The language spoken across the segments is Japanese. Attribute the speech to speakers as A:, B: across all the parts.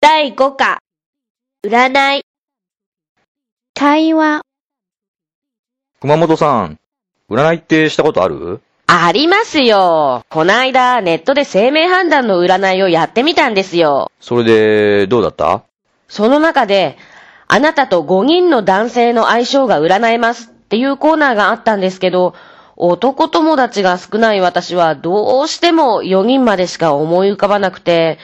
A: 第5課、占い。
B: 会話、
C: 熊本さん、占いってしたことある？
A: ありますよ。こないだネットで生命判断の占いをやってみたんですよ。
C: それで、どうだった？
A: その中で、あなたと5人の男性の相性が占えますっていうコーナーがあったんですけど、男友達が少ない私はどうしても4人までしか思い浮かばなくて、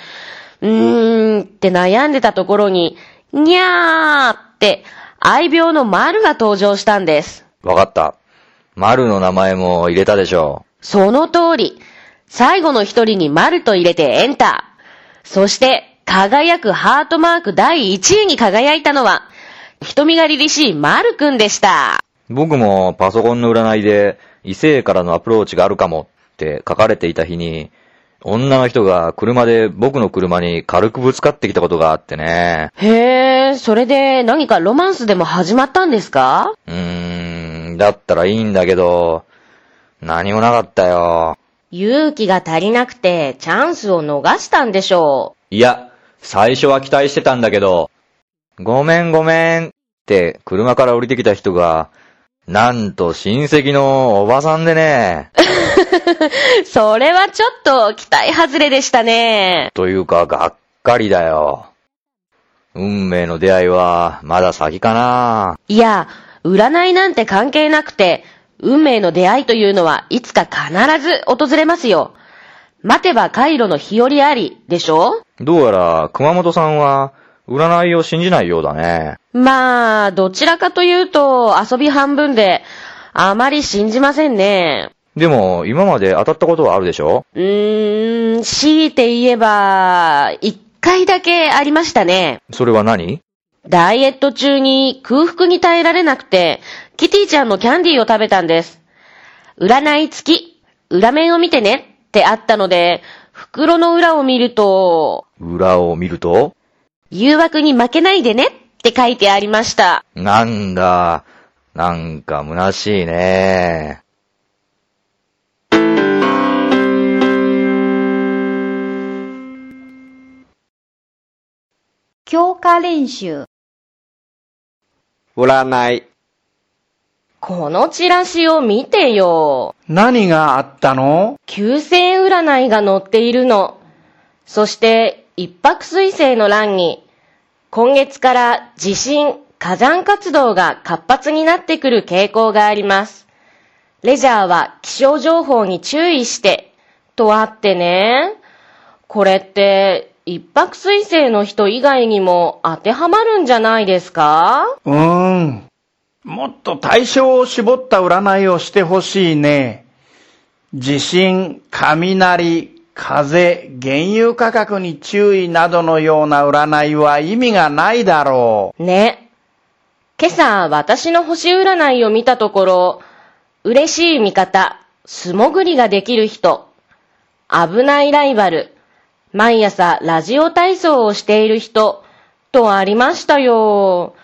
A: うーんって悩んでたところに、にゃーって愛病の丸が登場したんです。
C: わかった。丸の名前も入れたでしょ
A: その通り。最後の一人に丸と入れてエンター。そして、輝くハートマーク第1位に輝いたのは、瞳が凛々しい丸くんでした。
C: 僕もパソコンの占いで異性からのアプローチがあるかもって書かれていた日に、女の人が車で僕の車に軽くぶつかってきたことがあってね。
A: へえ、それで何かロマンスでも始まったんですか？
C: うーん、だったらいいんだけど、何もなかったよ。
A: 勇気が足りなくてチャンスを逃したんでしょ
C: いや、最初は期待してたんだけど、ごめんごめんって車から降りてきた人が、なんと親戚のおばさんでね。
A: う。それはちょっと期待外れでしたね。
C: というか、がっかりだよ。運命の出会いは、まだ先かない
A: や、占いなんて関係なくて、運命の出会いというのはいつか必ず訪れますよ。待てば回路の日和あり、でしょ？
C: どうやら、熊本さんは、占いを信じないようだね。
A: まあ、どちらかというと遊び半分で、あまり信じませんね。
C: でも、今まで当たったことはあるでしょ？
A: うーん、強いて言えば、一回だけありましたね。
C: それは何？
A: ダイエット中に空腹に耐えられなくて、キティちゃんのキャンディーを食べたんです。占い付き、裏面を見てねってあったので、袋の裏を見ると、
C: 裏を見ると？
A: 誘惑に負けないでねって書いてありました。
C: なんだ、なんか虚しいね。
B: 強化練習、
D: 占い。
A: このチラシを見てよ。
E: 何があったの
A: ？9000円占いが載っているの。そして、一泊水星の欄に、今月から地震、火山活動が活発になってくる傾向があります。レジャーは気象情報に注意して、とあってね。これって、一泊水星の人以外にも当てはまるんじゃないですか？
E: うーん。もっと対象を絞った占いをしてほしいね。地震、雷、風、原油価格に注意などのような占いは意味がないだろ
A: ね。今朝、私の星占いを見たところ、嬉しい味方、素潜りができる人、危ないライバル、毎朝ラジオ体操をしている人、とありましたよ。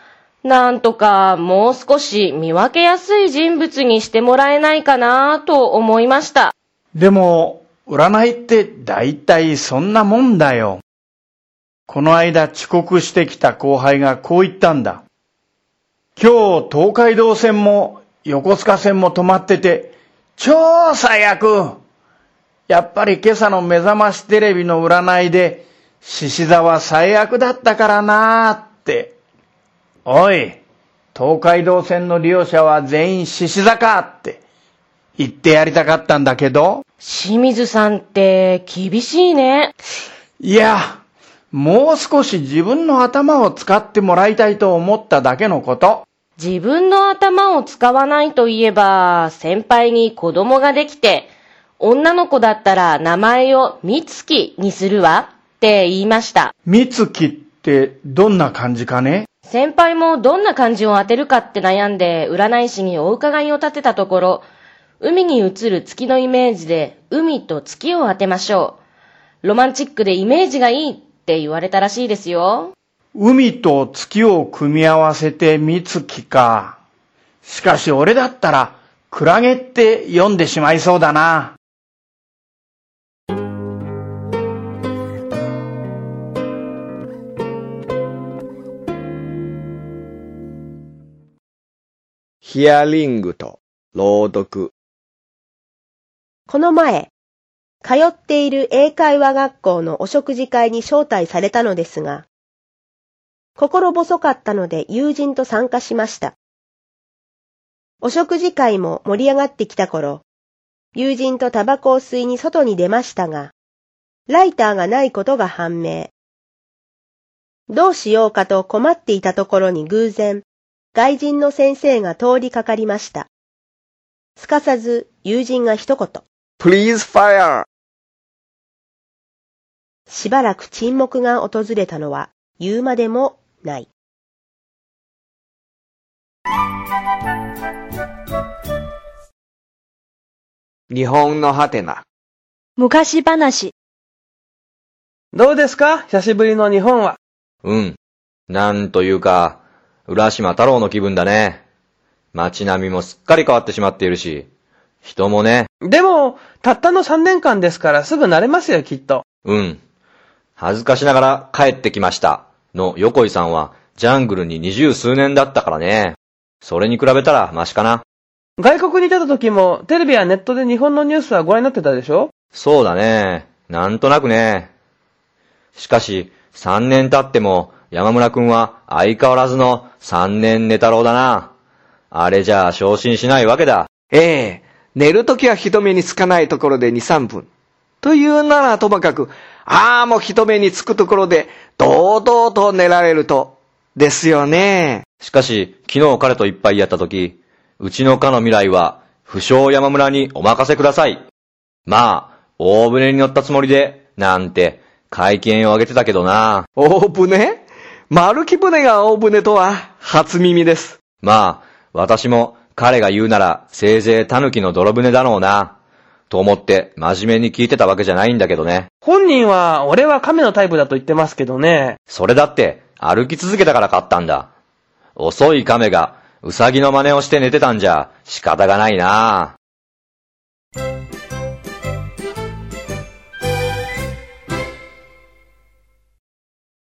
A: なんとかもう少し見分けやすい人物にしてもらえないかなと思いました。
E: でも、占いって大体そんなもんだよ。この間遅刻してきた後輩がこう言ったんだ。今日東海道線も横須賀線も止まってて、超最悪やっぱり今朝の目覚ましテレビの占いで、獅子座は最悪だったからなーって。おい、東海道線の利用者は全員獅子座かって言ってやりたかったんだけど、
A: 清水さんって厳しいね。
E: いや、もう少し自分の頭を使ってもらいたいと思っただけのこと。
A: 自分の頭を使わないといえば、先輩に子供ができて、女の子だったら名前をみつきにするわって言いました。
E: みつきってどんな感じかね？
A: 先輩もどんな漢字を当てるかって悩んで占い師にお伺いを立てたところ、海に映る月のイメージで海と月を当てましょう。ロマンチックでイメージがいいって言われたらしいですよ。
E: 海と月を組み合わせてみつきか。しかし俺だったら、クラゲって読んでしまいそうだな。
D: ヒアリングと朗読。
F: この前、通っている英会話学校のお食事会に招待されたのですが、心細かったので友人と参加しました。お食事会も盛り上がってきた頃、友人とタバコを吸いに外に出ましたが、ライターがないことが判明。どうしようかと困っていたところに偶然、外人の先生が通りかかりました。すかさず友人が一言。
D: Please fire!
F: しばらく沈黙が訪れたのは言うまでもない。
D: 日本のハテナ。
G: 昔話。
H: どうですか？久しぶりの日本は。
I: うん。なんというか、浦島太郎の気分だね。街並みもすっかり変わってしまっているし、人もね、
H: でも、たったの3年間ですからすぐ慣れますよ、きっと。
I: うん。恥ずかしながら帰ってきました。の横井さんは、ジャングルに二十数年だったからね。それに比べたらマシかな。
H: 外国に出た時も、テレビやネットで日本のニュースはご覧になってたでしょ？
I: そうだね。なんとなくね。しかし、三年経っても、山村くんは相変わらずの三年寝太郎だな。あれじゃあ昇進しないわけだ。
D: ええ、寝るときは人目につかないところで2、3分。というならともかく、ああもう人目につくところで、堂々と寝られると、ですよね。
I: しかし、昨日彼といっぱいやったとき、うちの課の未来は、不詳山村にお任せください。まあ、大船に乗ったつもりで、なんて、会見を上げてたけどな。
D: 大船？丸木船が大船とは、初耳です。
I: まあ、私も彼が言うなら、せいぜい狸の泥船だろうな。と思って、真面目に聞いてたわけじゃないんだけどね。
H: 本人は、俺は亀のタイプだと言ってますけどね。
I: それだって、歩き続けたから買ったんだ。遅い亀が、うさぎの真似をして寝てたんじゃ、仕方がないな。